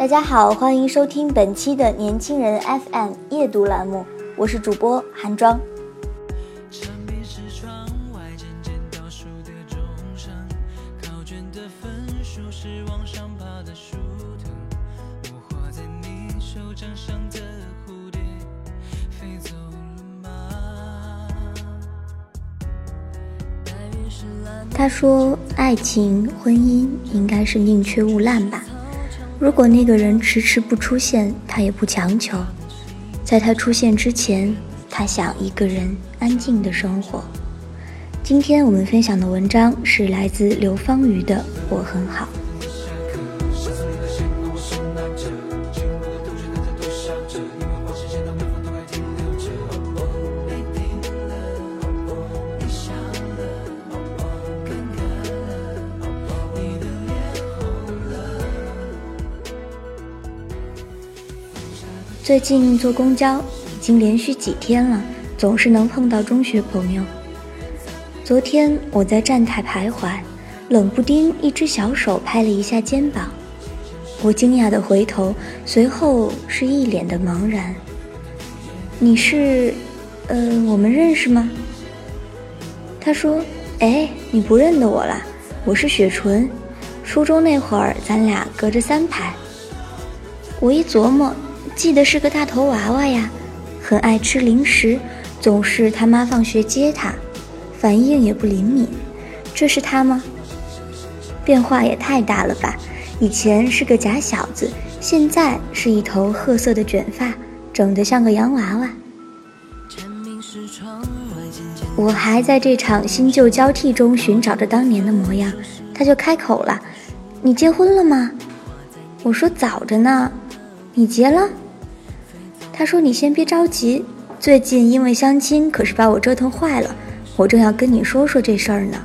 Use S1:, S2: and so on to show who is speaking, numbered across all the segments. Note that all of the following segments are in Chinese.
S1: 大家好，欢迎收听本期的年轻人 FM 夜读栏目，我是主播韩庄。他说：“爱情、婚姻应该是宁缺毋滥吧。”如果那个人迟迟不出现，他也不强求。在他出现之前，他想一个人安静的生活。今天我们分享的文章是来自刘芳瑜的《我很好》。最近坐公交已经连续几天了，总是能碰到中学朋友。昨天我在站台徘徊，冷不丁一只小手拍了一下肩膀，我惊讶的回头，随后是一脸的茫然。你是，呃，我们认识吗？他说：“哎，你不认得我了，我是雪纯，初中那会儿咱俩隔着三排。”我一琢磨。记得是个大头娃娃呀，很爱吃零食，总是他妈放学接他，反应也不灵敏。这是他吗？变化也太大了吧！以前是个假小子，现在是一头褐色的卷发，整得像个洋娃娃。我还在这场新旧交替中寻找着当年的模样，他就开口了：“你结婚了吗？”我说：“早着呢。”你结了？他说：“你先别着急，最近因为相亲，可是把我折腾坏了。我正要跟你说说这事儿呢。”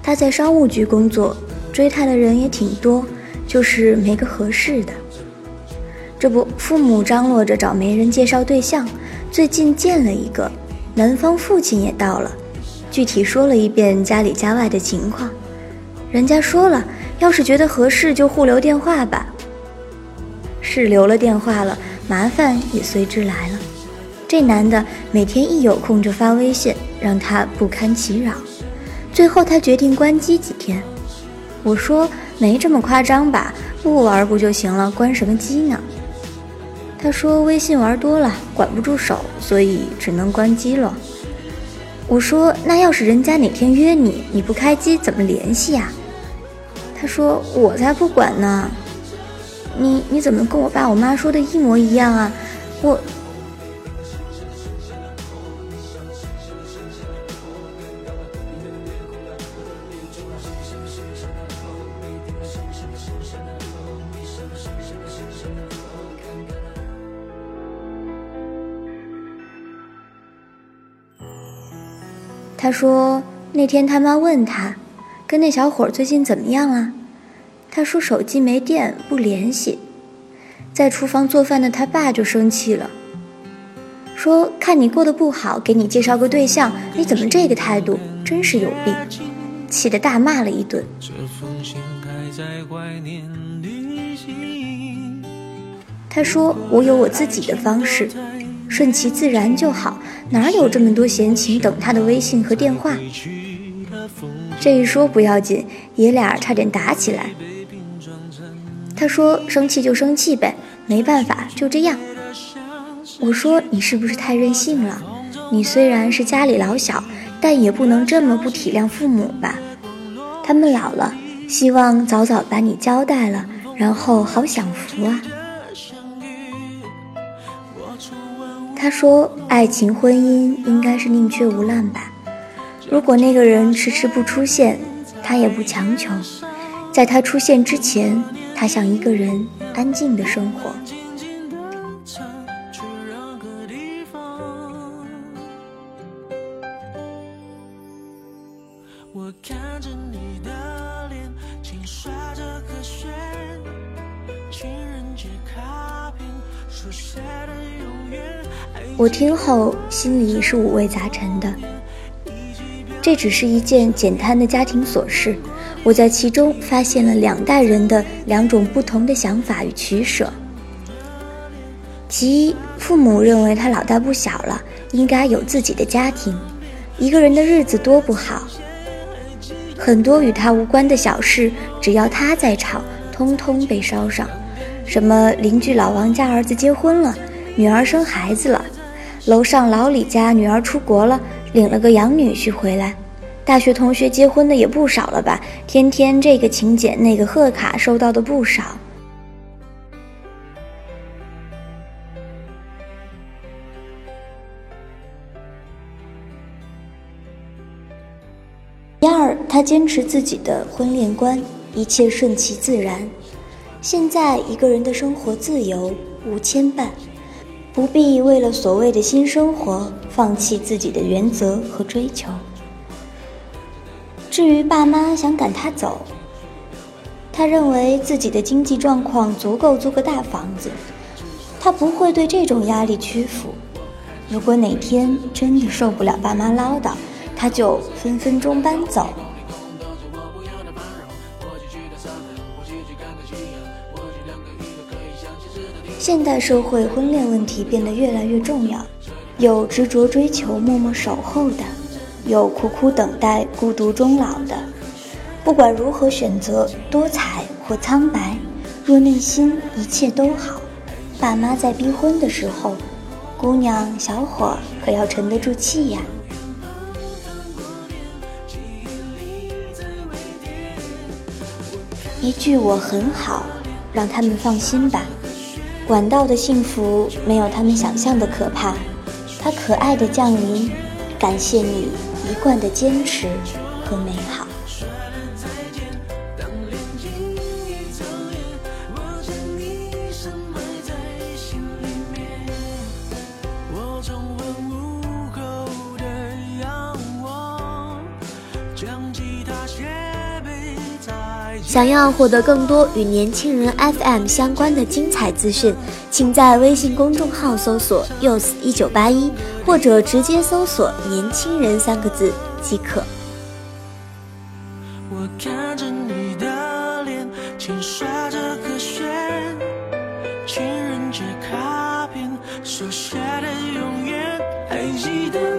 S1: 他在商务局工作，追他的人也挺多，就是没个合适的。这不，父母张罗着找媒人介绍对象。最近见了一个，男方父亲也到了，具体说了一遍家里家外的情况。人家说了，要是觉得合适就互留电话吧。是留了电话了，麻烦也随之来了。这男的每天一有空就发微信，让他不堪其扰。最后他决定关机几天。我说没这么夸张吧，不玩不就行了，关什么机呢？他说：“微信玩多了，管不住手，所以只能关机了。”我说：“那要是人家哪天约你，你不开机怎么联系呀？”他说：“我才不管呢！你你怎么跟我爸我妈说的一模一样啊？我……”他说：“那天他妈问他，跟那小伙最近怎么样了？他说手机没电，不联系。在厨房做饭的他爸就生气了，说看你过得不好，给你介绍个对象，你怎么这个态度？真是有病。”气得大骂了一顿。他说：“我有我自己的方式，顺其自然就好，哪有这么多闲情等他的微信和电话？”这一说不要紧，爷俩差点打起来。他说：“生气就生气呗，没办法，就这样。”我说：“你是不是太任性了？你虽然是家里老小，但也不能这么不体谅父母吧？他们老了，希望早早把你交代了，然后好享福啊。”他说：“爱情婚姻应该是宁缺毋滥吧？如果那个人迟迟不出现，他也不强求，在他出现之前。”他想一个人安静的生活。我我听后心里是五味杂陈的。这只是一件简单的家庭琐事。我在其中发现了两代人的两种不同的想法与取舍。其一，父母认为他老大不小了，应该有自己的家庭，一个人的日子多不好。很多与他无关的小事，只要他在场，通通被捎上。什么邻居老王家儿子结婚了，女儿生孩子了，楼上老李家女儿出国了，领了个养女婿回来。大学同学结婚的也不少了吧？天天这个请柬那个贺卡收到的不少。第二，他坚持自己的婚恋观，一切顺其自然。现在一个人的生活自由无牵绊，不必为了所谓的新生活放弃自己的原则和追求。至于爸妈想赶他走，他认为自己的经济状况足够租个大房子，他不会对这种压力屈服。如果哪天真的受不了爸妈唠叨，他就分分钟搬走。现代社会婚恋问题变得越来越重要，有执着追求、默默守候的。有苦苦等待、孤独终老的，不管如何选择，多彩或苍白，若内心一切都好，爸妈在逼婚的时候，姑娘小伙可要沉得住气呀。一句我很好，让他们放心吧。管道的幸福没有他们想象的可怕，它可爱的降临，感谢你。一贯的坚持和美好。想要获得更多与年轻人 FM 相关的精彩资讯，请在微信公众号搜索 “use 一九八一”，或者直接搜索“年轻人”三个字即可。我看着你的脸，轻刷着和弦，情人节卡片手写的永远，还记得